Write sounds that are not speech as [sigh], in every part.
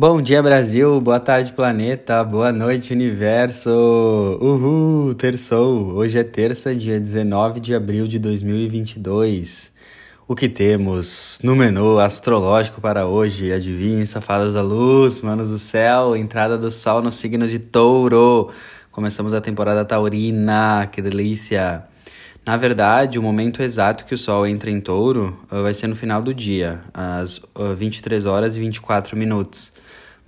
Bom dia, Brasil. Boa tarde, planeta. Boa noite, universo. Uhul, terçou. Hoje é terça, dia 19 de abril de 2022. O que temos no menu astrológico para hoje? Adivinhe, safadas da luz, manos do céu, entrada do sol no signo de touro. Começamos a temporada taurina, que delícia. Na verdade, o momento exato que o Sol entra em touro uh, vai ser no final do dia, às uh, 23 horas e 24 minutos.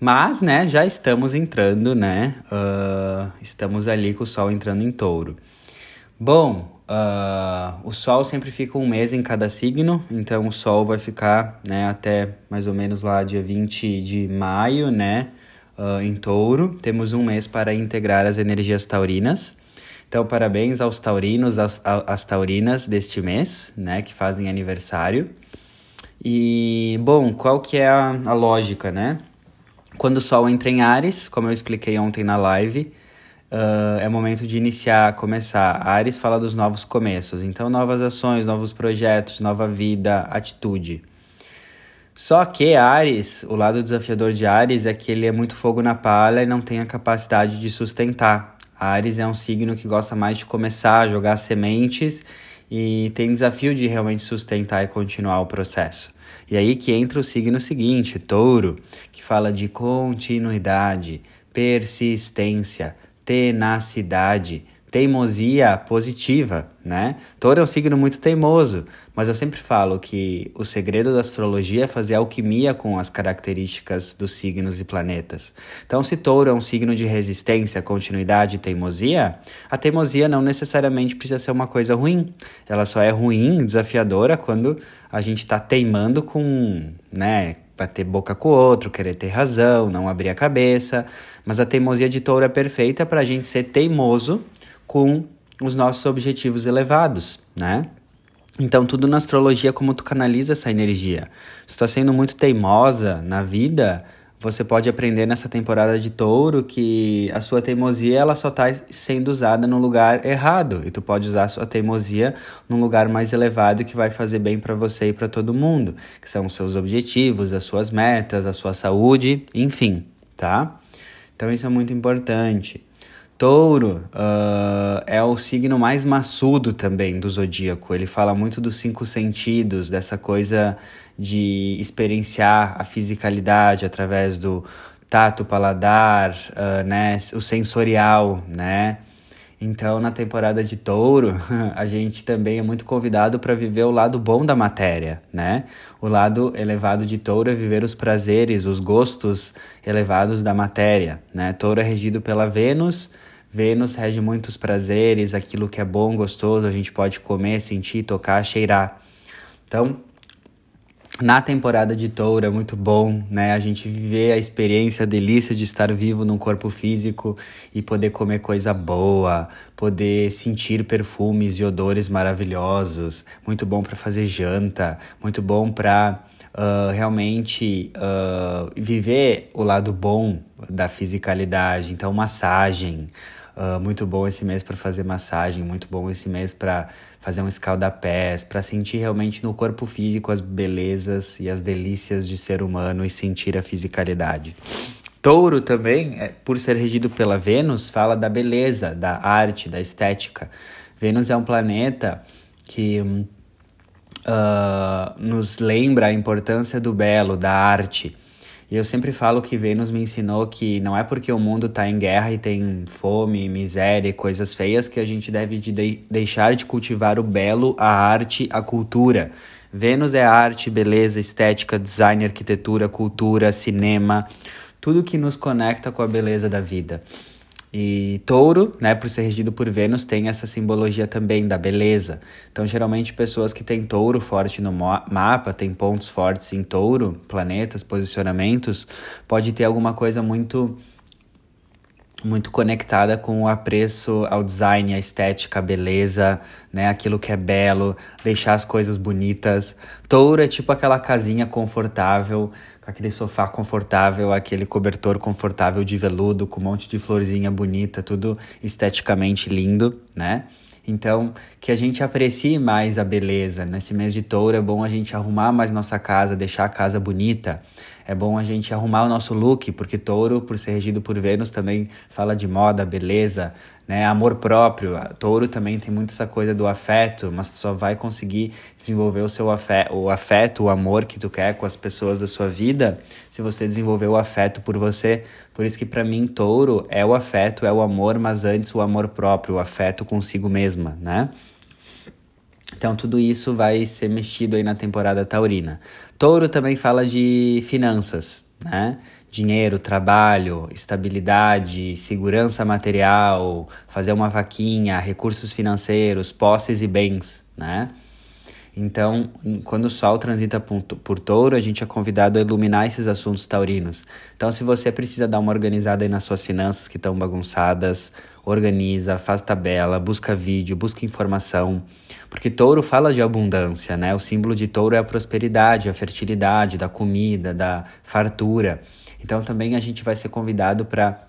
Mas, né, já estamos entrando, né? Uh, estamos ali com o Sol entrando em touro. Bom, uh, o Sol sempre fica um mês em cada signo, então o Sol vai ficar, né, até mais ou menos lá dia 20 de maio, né, uh, em touro. Temos um mês para integrar as energias taurinas. Então, parabéns aos taurinos, às, taurinas deste mês, né, que fazem aniversário. E, bom, qual que é a, a lógica, né? Quando o Sol entra em Ares, como eu expliquei ontem na live, uh, é momento de iniciar, começar. Ares fala dos novos começos, então novas ações, novos projetos, nova vida, atitude. Só que Ares, o lado desafiador de Ares é que ele é muito fogo na palha e não tem a capacidade de sustentar. Ares é um signo que gosta mais de começar, jogar sementes e tem desafio de realmente sustentar e continuar o processo. E aí que entra o signo seguinte, Touro, que fala de continuidade, persistência, tenacidade, teimosia positiva, né? Touro é um signo muito teimoso, mas eu sempre falo que o segredo da astrologia é fazer alquimia com as características dos signos e planetas. Então, se Touro é um signo de resistência, continuidade e teimosia, a teimosia não necessariamente precisa ser uma coisa ruim. Ela só é ruim, desafiadora, quando a gente está teimando com, né, bater boca com o outro, querer ter razão, não abrir a cabeça. Mas a teimosia de touro é perfeita para a gente ser teimoso com os nossos objetivos elevados, né? Então, tudo na astrologia como tu canaliza essa energia. Se tu tá sendo muito teimosa na vida, você pode aprender nessa temporada de touro que a sua teimosia ela só está sendo usada no lugar errado. E tu pode usar a sua teimosia num lugar mais elevado que vai fazer bem para você e para todo mundo, que são os seus objetivos, as suas metas, a sua saúde, enfim, tá? Então isso é muito importante. Touro uh, é o signo mais maçudo também do zodíaco. Ele fala muito dos cinco sentidos, dessa coisa de experienciar a fisicalidade através do tato, paladar, uh, né, o sensorial, né? Então, na temporada de touro, [laughs] a gente também é muito convidado para viver o lado bom da matéria, né? O lado elevado de touro é viver os prazeres, os gostos elevados da matéria, né? Touro é regido pela Vênus, Vênus rege muitos prazeres, aquilo que é bom, gostoso, a gente pode comer, sentir, tocar, cheirar. Então, na temporada de touro é muito bom, né? A gente viver a experiência, a delícia de estar vivo num corpo físico e poder comer coisa boa, poder sentir perfumes e odores maravilhosos. Muito bom para fazer janta, muito bom para uh, realmente uh, viver o lado bom da fisicalidade. Então, massagem. Uh, muito bom esse mês para fazer massagem, muito bom esse mês para fazer um escaldapés, para sentir realmente no corpo físico as belezas e as delícias de ser humano e sentir a fisicalidade. Touro também, é, por ser regido pela Vênus, fala da beleza, da arte, da estética. Vênus é um planeta que uh, nos lembra a importância do belo, da arte. E eu sempre falo que Vênus me ensinou que não é porque o mundo está em guerra e tem fome, miséria e coisas feias que a gente deve de deixar de cultivar o belo, a arte, a cultura. Vênus é arte, beleza, estética, design, arquitetura, cultura, cinema, tudo que nos conecta com a beleza da vida. E touro, né, por ser regido por Vênus, tem essa simbologia também da beleza. Então, geralmente, pessoas que têm touro forte no mapa, têm pontos fortes em touro, planetas, posicionamentos, pode ter alguma coisa muito muito conectada com o apreço ao design, à estética, à beleza, né? Aquilo que é belo, deixar as coisas bonitas. Touro é tipo aquela casinha confortável com aquele sofá confortável, aquele cobertor confortável de veludo, com um monte de florzinha bonita, tudo esteticamente lindo, né? Então, que a gente aprecie mais a beleza. Nesse mês de touro é bom a gente arrumar mais nossa casa, deixar a casa bonita. É bom a gente arrumar o nosso look, porque touro, por ser regido por Vênus, também fala de moda, beleza, né? Amor próprio. Touro também tem muito essa coisa do afeto, mas tu só vai conseguir desenvolver o seu afeto, o afeto, o amor que tu quer com as pessoas da sua vida, se você desenvolver o afeto por você. Por isso que para mim touro é o afeto, é o amor, mas antes o amor próprio, o afeto consigo mesma, né? Então tudo isso vai ser mexido aí na temporada taurina. Touro também fala de finanças, né? dinheiro, trabalho, estabilidade, segurança material, fazer uma vaquinha, recursos financeiros, posses e bens, né? Então, quando o Sol transita por touro, a gente é convidado a iluminar esses assuntos taurinos. Então, se você precisa dar uma organizada aí nas suas finanças que estão bagunçadas, organiza, faz tabela, busca vídeo, busca informação. Porque touro fala de abundância, né? O símbolo de touro é a prosperidade, a fertilidade, da comida, da fartura. Então também a gente vai ser convidado para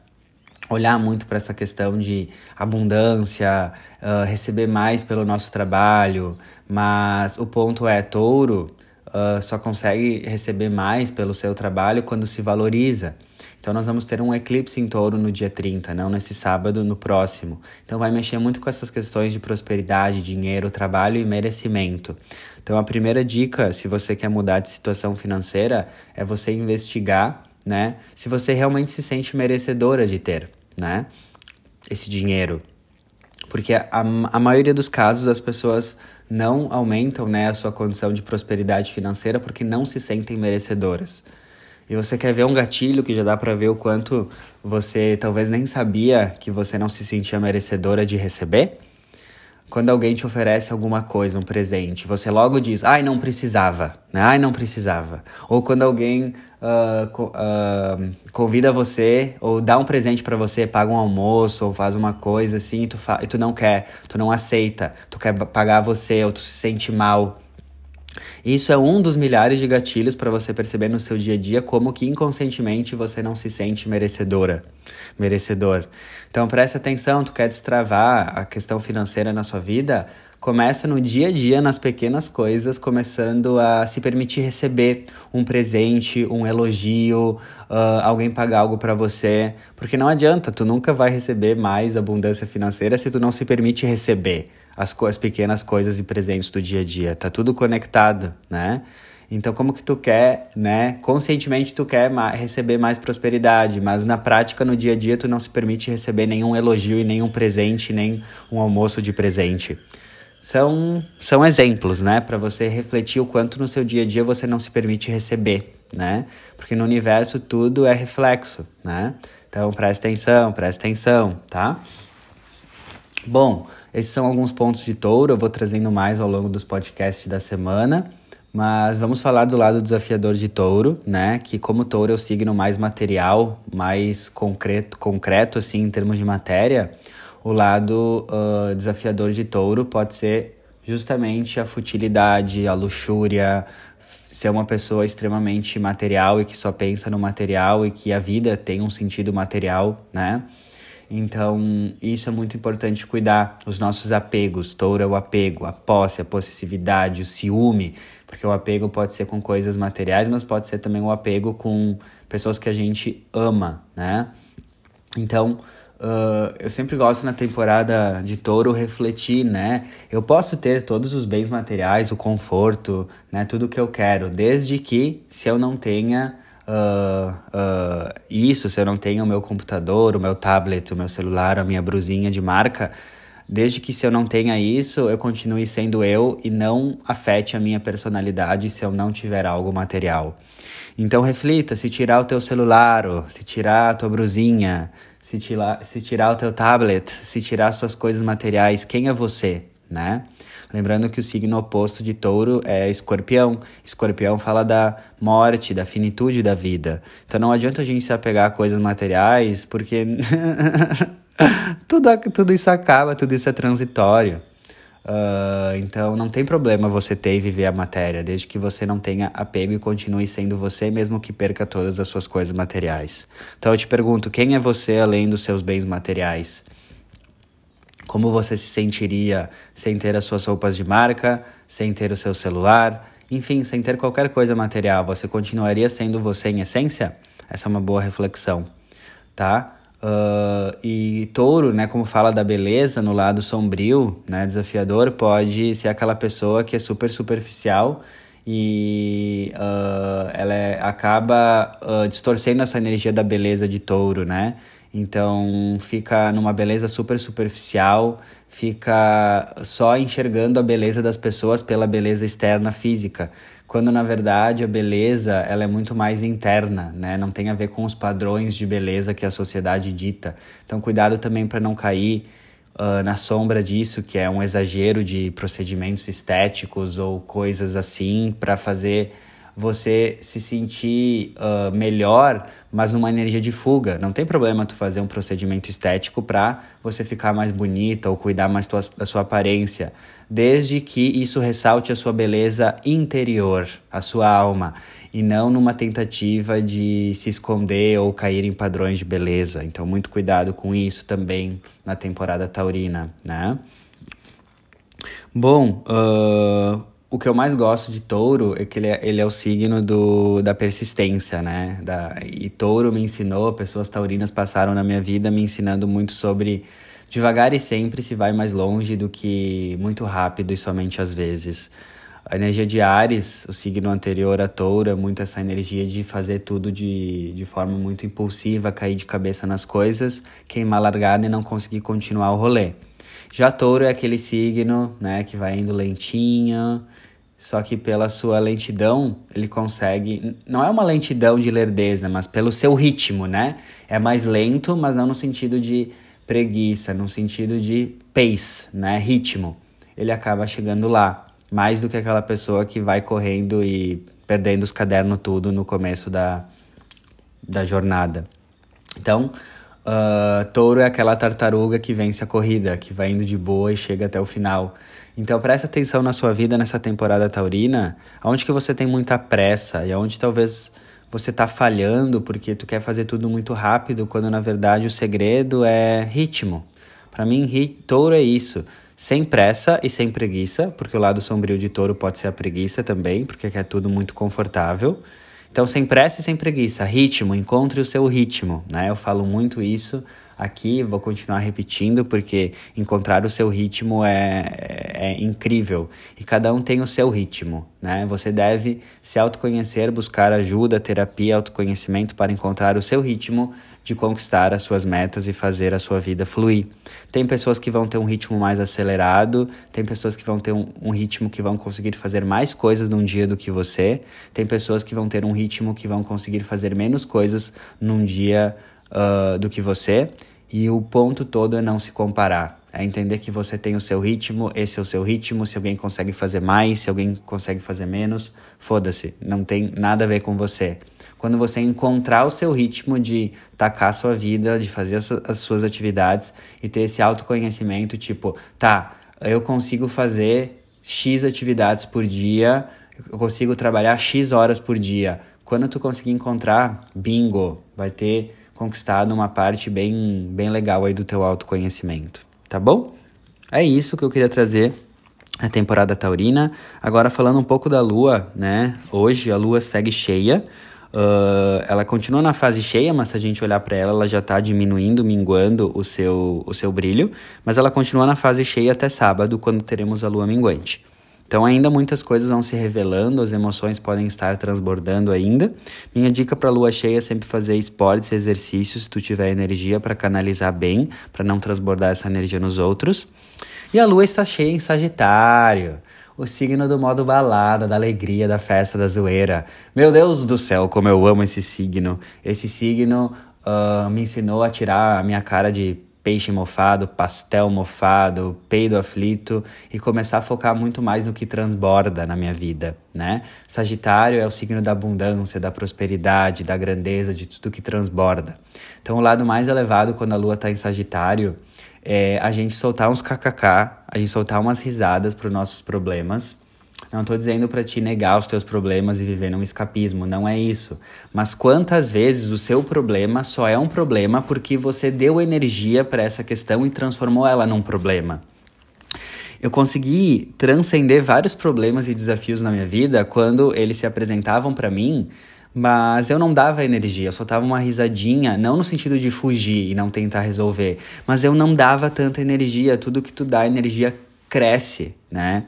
olhar muito para essa questão de abundância, uh, receber mais pelo nosso trabalho, mas o ponto é touro uh, só consegue receber mais pelo seu trabalho quando se valoriza. Então nós vamos ter um eclipse em touro no dia 30, não nesse sábado, no próximo. Então vai mexer muito com essas questões de prosperidade, dinheiro, trabalho e merecimento. Então a primeira dica, se você quer mudar de situação financeira, é você investigar né? Se você realmente se sente merecedora de ter, né? Esse dinheiro. Porque a, a maioria dos casos as pessoas não aumentam né, a sua condição de prosperidade financeira porque não se sentem merecedoras. E você quer ver um gatilho que já dá para ver o quanto você talvez nem sabia que você não se sentia merecedora de receber? Quando alguém te oferece alguma coisa, um presente, você logo diz, ai, não precisava, né? Ai, não precisava. Ou quando alguém uh, uh, convida você, ou dá um presente para você, paga um almoço, ou faz uma coisa assim, e tu, e tu não quer, tu não aceita, tu quer pagar você, ou tu se sente mal. Isso é um dos milhares de gatilhos para você perceber no seu dia a dia como que inconscientemente você não se sente merecedora, merecedor. Então preste atenção, tu quer destravar a questão financeira na sua vida? Começa no dia a dia, nas pequenas coisas, começando a se permitir receber um presente, um elogio, uh, alguém pagar algo para você. Porque não adianta, tu nunca vai receber mais abundância financeira se tu não se permite receber as, as pequenas coisas e presentes do dia a dia. Tá tudo conectado, né? Então, como que tu quer, né? Conscientemente tu quer ma receber mais prosperidade, mas na prática, no dia a dia, tu não se permite receber nenhum elogio e nenhum presente, nem um almoço de presente. São, são exemplos, né? Para você refletir o quanto no seu dia a dia você não se permite receber, né? Porque no universo tudo é reflexo, né? Então, presta atenção, presta atenção, tá? Bom, esses são alguns pontos de touro, eu vou trazendo mais ao longo dos podcasts da semana. Mas vamos falar do lado desafiador de touro, né? Que como touro é o signo mais material, mais concreto, concreto assim, em termos de matéria, o lado uh, desafiador de touro pode ser justamente a futilidade, a luxúria, ser uma pessoa extremamente material e que só pensa no material e que a vida tem um sentido material, né? Então, isso é muito importante cuidar. Os nossos apegos, touro é o apego, a posse, a possessividade, o ciúme, porque o apego pode ser com coisas materiais, mas pode ser também o apego com pessoas que a gente ama, né? Então, uh, eu sempre gosto na temporada de touro refletir, né? Eu posso ter todos os bens materiais, o conforto, né? Tudo que eu quero, desde que se eu não tenha uh, isso, se eu não tenho o meu computador, o meu tablet, o meu celular, a minha brusinha de marca, desde que se eu não tenha isso, eu continue sendo eu e não afete a minha personalidade se eu não tiver algo material. Então reflita, se tirar o teu celular, se tirar a tua brusinha, se tirar, se tirar o teu tablet, se tirar as tuas coisas materiais, quem é você, né? Lembrando que o signo oposto de touro é escorpião. Escorpião fala da morte, da finitude da vida. Então não adianta a gente se apegar a coisas materiais, porque [laughs] tudo, tudo isso acaba, tudo isso é transitório. Uh, então não tem problema você ter e viver a matéria, desde que você não tenha apego e continue sendo você, mesmo que perca todas as suas coisas materiais. Então eu te pergunto: quem é você além dos seus bens materiais? Como você se sentiria sem ter as suas roupas de marca, sem ter o seu celular enfim, sem ter qualquer coisa material, você continuaria sendo você em essência? Essa é uma boa reflexão, tá? Uh, e touro, né, como fala da beleza no lado sombrio, né, desafiador, pode ser aquela pessoa que é super superficial e uh, ela é, acaba uh, distorcendo essa energia da beleza de touro, né? Então fica numa beleza super superficial, fica só enxergando a beleza das pessoas pela beleza externa física, quando na verdade a beleza ela é muito mais interna, né? Não tem a ver com os padrões de beleza que a sociedade dita. Então cuidado também para não cair uh, na sombra disso, que é um exagero de procedimentos estéticos ou coisas assim para fazer você se sentir uh, melhor, mas numa energia de fuga. Não tem problema tu fazer um procedimento estético para você ficar mais bonita ou cuidar mais tua, da sua aparência, desde que isso ressalte a sua beleza interior, a sua alma, e não numa tentativa de se esconder ou cair em padrões de beleza. Então, muito cuidado com isso também na temporada taurina, né? Bom, uh, o que eu mais gosto de touro é que ele é, ele é o signo do, da persistência, né? Da, e touro me ensinou, pessoas taurinas passaram na minha vida me ensinando muito sobre devagar e sempre se vai mais longe do que muito rápido e somente às vezes. A energia de Ares, o signo anterior a touro, é muito essa energia de fazer tudo de, de forma muito impulsiva, cair de cabeça nas coisas, queimar largada e não conseguir continuar o rolê. Já touro é aquele signo, né, que vai indo lentinho, só que pela sua lentidão, ele consegue. Não é uma lentidão de lerdeza, mas pelo seu ritmo, né? É mais lento, mas não no sentido de preguiça, no sentido de pace, né? Ritmo. Ele acaba chegando lá. Mais do que aquela pessoa que vai correndo e perdendo os cadernos tudo no começo da, da jornada. Então, uh, touro é aquela tartaruga que vence a corrida, que vai indo de boa e chega até o final. Então preste atenção na sua vida nessa temporada taurina, onde que você tem muita pressa e onde talvez você está falhando porque tu quer fazer tudo muito rápido, quando na verdade o segredo é ritmo. Para mim, touro é isso. Sem pressa e sem preguiça, porque o lado sombrio de touro pode ser a preguiça também, porque é tudo muito confortável. Então, sem pressa e sem preguiça, ritmo, encontre o seu ritmo, né? Eu falo muito isso aqui, vou continuar repetindo, porque encontrar o seu ritmo é, é incrível. E cada um tem o seu ritmo, né? Você deve se autoconhecer, buscar ajuda, terapia, autoconhecimento para encontrar o seu ritmo de conquistar as suas metas e fazer a sua vida fluir. Tem pessoas que vão ter um ritmo mais acelerado, tem pessoas que vão ter um, um, ritmo que vão conseguir fazer mais coisas num dia do que você, tem pessoas que vão ter um ritmo que vão conseguir fazer menos coisas num dia uh, do que você. E o ponto todo é não se comparar. É entender que você tem o seu ritmo, esse é o seu ritmo. Se alguém consegue fazer mais, se alguém consegue fazer menos, foda-se. Não tem nada a ver com você. Quando você encontrar o seu ritmo de tacar a sua vida, de fazer as, as suas atividades e ter esse autoconhecimento, tipo, tá, eu consigo fazer X atividades por dia, eu consigo trabalhar X horas por dia. Quando tu conseguir encontrar, bingo, vai ter conquistado uma parte bem, bem legal aí do teu autoconhecimento, tá bom? É isso que eu queria trazer a temporada taurina. Agora falando um pouco da lua, né? Hoje a lua segue cheia. Uh, ela continua na fase cheia, mas se a gente olhar para ela, ela já está diminuindo, minguando o seu, o seu brilho. Mas ela continua na fase cheia até sábado, quando teremos a lua minguante. Então, ainda muitas coisas vão se revelando, as emoções podem estar transbordando ainda. Minha dica para lua cheia é sempre fazer esportes, exercícios, se tu tiver energia para canalizar bem, para não transbordar essa energia nos outros. E a lua está cheia em Sagitário o signo do modo balada, da alegria, da festa, da zoeira. Meu Deus do céu, como eu amo esse signo. Esse signo uh, me ensinou a tirar a minha cara de peixe mofado, pastel mofado, peido aflito e começar a focar muito mais no que transborda na minha vida, né? Sagitário é o signo da abundância, da prosperidade, da grandeza, de tudo que transborda. Então, o lado mais elevado quando a lua está em Sagitário é a gente soltar uns kkk, a gente soltar umas risadas para os nossos problemas não estou dizendo para te negar os teus problemas e viver num escapismo, não é isso. Mas quantas vezes o seu problema só é um problema porque você deu energia para essa questão e transformou ela num problema? Eu consegui transcender vários problemas e desafios na minha vida quando eles se apresentavam para mim, mas eu não dava energia, eu só tava uma risadinha, não no sentido de fugir e não tentar resolver, mas eu não dava tanta energia, tudo que tu dá energia cresce, né?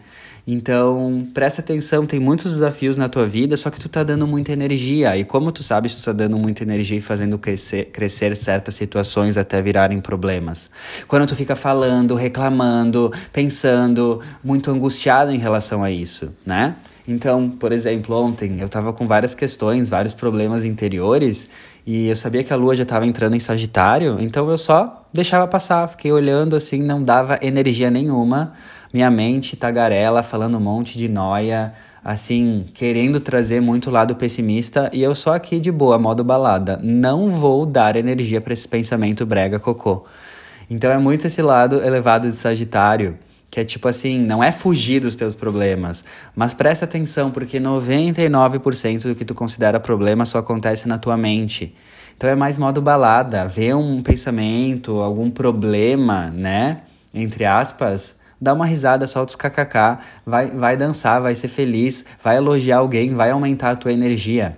Então, presta atenção, tem muitos desafios na tua vida, só que tu tá dando muita energia. E como tu sabes, tu tá dando muita energia e fazendo crescer, crescer certas situações até virarem problemas. Quando tu fica falando, reclamando, pensando, muito angustiado em relação a isso, né? Então, por exemplo, ontem eu tava com várias questões, vários problemas interiores, e eu sabia que a lua já estava entrando em Sagitário, então eu só deixava passar, fiquei olhando assim, não dava energia nenhuma minha mente tagarela, falando um monte de noia, assim, querendo trazer muito lado pessimista e eu só aqui de boa, modo balada. Não vou dar energia para esse pensamento brega cocô. Então é muito esse lado elevado de Sagitário, que é tipo assim, não é fugir dos teus problemas, mas presta atenção porque 99% do que tu considera problema só acontece na tua mente. Então é mais modo balada, ver um pensamento, algum problema, né, entre aspas, dá uma risada, solta os kkk, vai, vai dançar, vai ser feliz, vai elogiar alguém, vai aumentar a tua energia.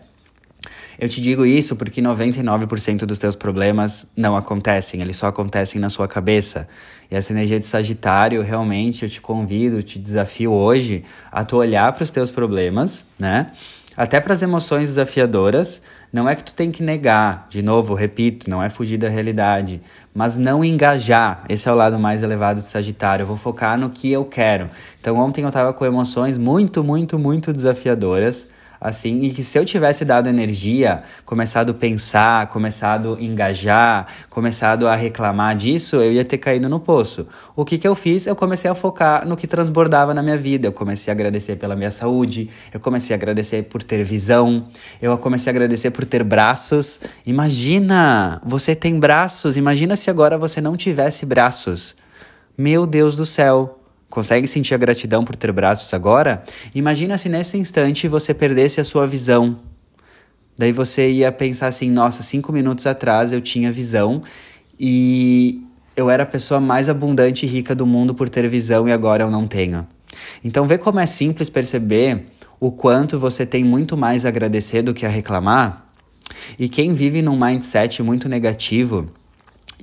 Eu te digo isso porque 99% dos teus problemas não acontecem, eles só acontecem na sua cabeça. E essa energia de Sagitário, realmente, eu te convido, te desafio hoje a tu olhar para os teus problemas, né? Até para as emoções desafiadoras, não é que tu tem que negar, de novo, repito, não é fugir da realidade, mas não engajar. Esse é o lado mais elevado de Sagitário. Eu vou focar no que eu quero. Então, ontem eu estava com emoções muito, muito, muito desafiadoras assim, e que se eu tivesse dado energia, começado a pensar, começado a engajar, começado a reclamar disso, eu ia ter caído no poço. O que que eu fiz? Eu comecei a focar no que transbordava na minha vida. Eu comecei a agradecer pela minha saúde, eu comecei a agradecer por ter visão, eu comecei a agradecer por ter braços. Imagina, você tem braços, imagina se agora você não tivesse braços. Meu Deus do céu, Consegue sentir a gratidão por ter braços agora? Imagina se nesse instante você perdesse a sua visão. Daí você ia pensar assim: nossa, cinco minutos atrás eu tinha visão e eu era a pessoa mais abundante e rica do mundo por ter visão e agora eu não tenho. Então, vê como é simples perceber o quanto você tem muito mais a agradecer do que a reclamar. E quem vive num mindset muito negativo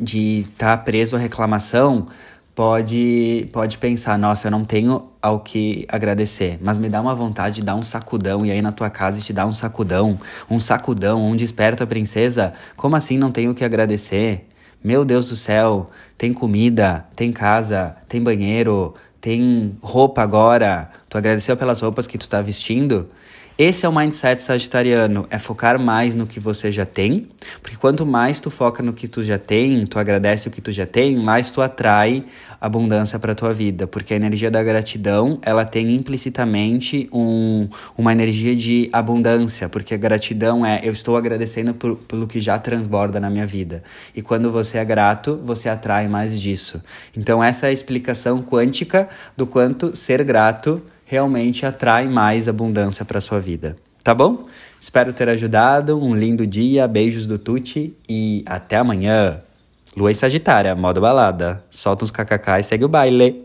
de estar tá preso à reclamação pode, pode pensar, nossa, eu não tenho ao que agradecer, mas me dá uma vontade de dar um sacudão e aí na tua casa te dá um sacudão, um sacudão, um desperta princesa. Como assim não tenho o que agradecer? Meu Deus do céu, tem comida, tem casa, tem banheiro, tem roupa agora. Tu agradeceu pelas roupas que tu tá vestindo? Esse é o mindset sagitariano, é focar mais no que você já tem, porque quanto mais tu foca no que tu já tem, tu agradece o que tu já tem, mais tu atrai abundância para tua vida, porque a energia da gratidão, ela tem implicitamente um, uma energia de abundância, porque a gratidão é eu estou agradecendo por, pelo que já transborda na minha vida. E quando você é grato, você atrai mais disso. Então essa é a explicação quântica do quanto ser grato realmente atrai mais abundância para sua vida. Tá bom? Espero ter ajudado. Um lindo dia, beijos do Tuti e até amanhã. Lua em Sagitária, modo balada. Solta uns kkk e segue o baile.